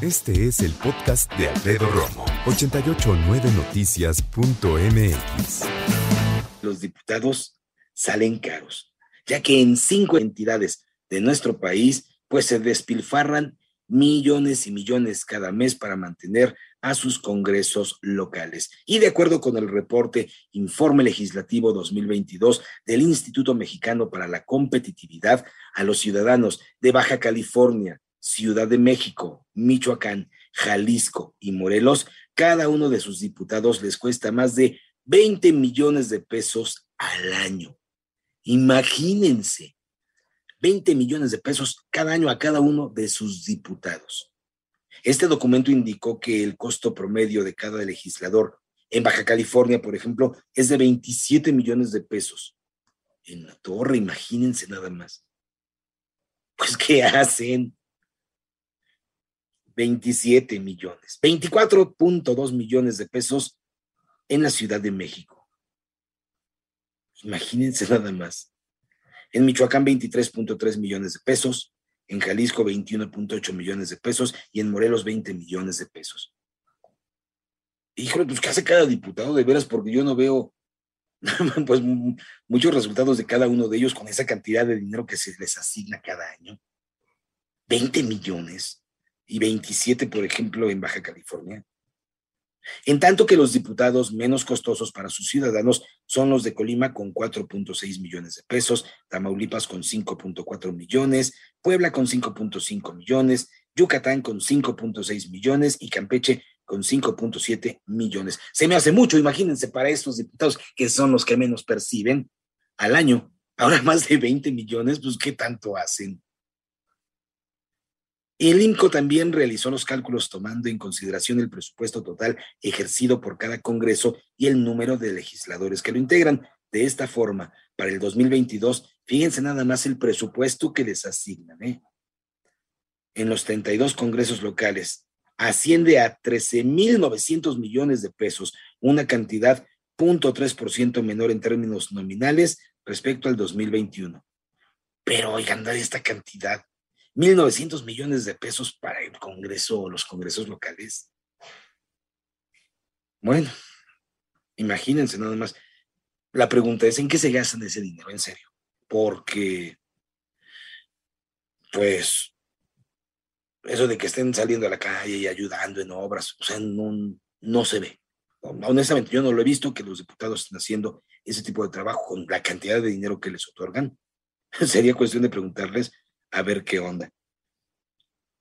Este es el podcast de Alfredo Romo. 889noticias.mx. Los diputados salen caros, ya que en cinco entidades de nuestro país pues se despilfarran millones y millones cada mes para mantener a sus congresos locales. Y de acuerdo con el reporte Informe Legislativo 2022 del Instituto Mexicano para la Competitividad, a los ciudadanos de Baja California, Ciudad de México, Michoacán, Jalisco y Morelos, cada uno de sus diputados les cuesta más de 20 millones de pesos al año. Imagínense, 20 millones de pesos cada año a cada uno de sus diputados. Este documento indicó que el costo promedio de cada legislador en Baja California, por ejemplo, es de 27 millones de pesos. En la torre, imagínense nada más. Pues, ¿qué hacen? 27 millones, 24.2 millones de pesos en la Ciudad de México. Imagínense nada más. En Michoacán 23.3 millones de pesos, en Jalisco 21.8 millones de pesos y en Morelos 20 millones de pesos. Híjole, pues ¿qué hace cada diputado de veras? Porque yo no veo pues muchos resultados de cada uno de ellos con esa cantidad de dinero que se les asigna cada año. 20 millones y 27, por ejemplo, en Baja California. En tanto que los diputados menos costosos para sus ciudadanos son los de Colima con 4.6 millones de pesos, Tamaulipas con 5.4 millones, Puebla con 5.5 millones, Yucatán con 5.6 millones y Campeche con 5.7 millones. Se me hace mucho, imagínense, para estos diputados que son los que menos perciben al año. Ahora más de 20 millones, pues ¿qué tanto hacen? El INCO también realizó los cálculos tomando en consideración el presupuesto total ejercido por cada Congreso y el número de legisladores que lo integran. De esta forma, para el 2022, fíjense nada más el presupuesto que les asignan. ¿eh? En los 32 congresos locales asciende a 13.900 millones de pesos, una cantidad 0.3% menor en términos nominales respecto al 2021. Pero oigan, esta cantidad 1.900 millones de pesos para el Congreso o los congresos locales. Bueno, imagínense nada más. La pregunta es, ¿en qué se gastan ese dinero? En serio. Porque, pues, eso de que estén saliendo a la calle y ayudando en obras, o sea, no, no se ve. Honestamente, yo no lo he visto que los diputados estén haciendo ese tipo de trabajo con la cantidad de dinero que les otorgan. Sería cuestión de preguntarles a ver qué onda.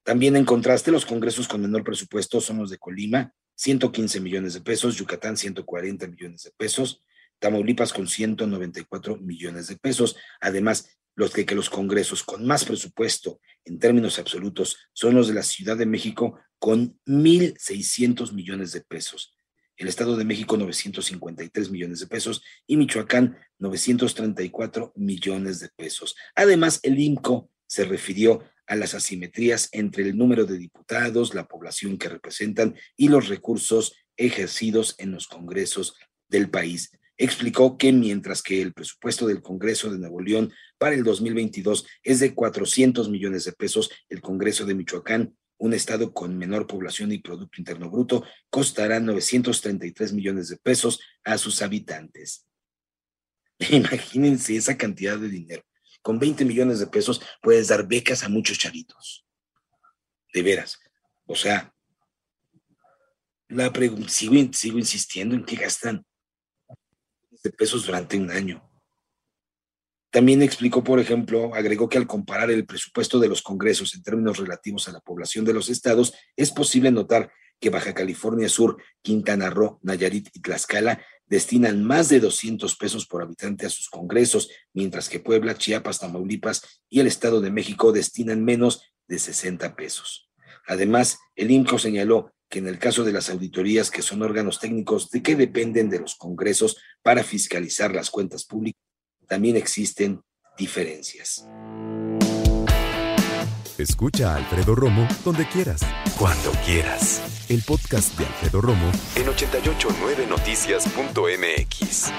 También en contraste, los congresos con menor presupuesto son los de Colima, 115 millones de pesos, Yucatán 140 millones de pesos, Tamaulipas con 194 millones de pesos. Además, los que, que los congresos con más presupuesto en términos absolutos son los de la Ciudad de México con 1.600 millones de pesos. El Estado de México 953 millones de pesos y Michoacán 934 millones de pesos. Además, el IMCO se refirió a las asimetrías entre el número de diputados, la población que representan y los recursos ejercidos en los congresos del país. Explicó que mientras que el presupuesto del Congreso de Nuevo León para el 2022 es de 400 millones de pesos, el Congreso de Michoacán, un estado con menor población y Producto Interno Bruto, costará 933 millones de pesos a sus habitantes. Imagínense esa cantidad de dinero con 20 millones de pesos puedes dar becas a muchos chavitos. De veras. O sea, la sigo, sigo insistiendo en que gastan de pesos durante un año. También explicó, por ejemplo, agregó que al comparar el presupuesto de los congresos en términos relativos a la población de los estados, es posible notar que Baja California Sur, Quintana Roo, Nayarit y Tlaxcala destinan más de 200 pesos por habitante a sus congresos, mientras que Puebla, Chiapas, Tamaulipas y el Estado de México destinan menos de 60 pesos. Además, el INCO señaló que en el caso de las auditorías, que son órganos técnicos de que dependen de los congresos para fiscalizar las cuentas públicas, también existen diferencias. Escucha a Alfredo Romo donde quieras, cuando quieras. El podcast de Alfredo Romo en 889noticias.mx.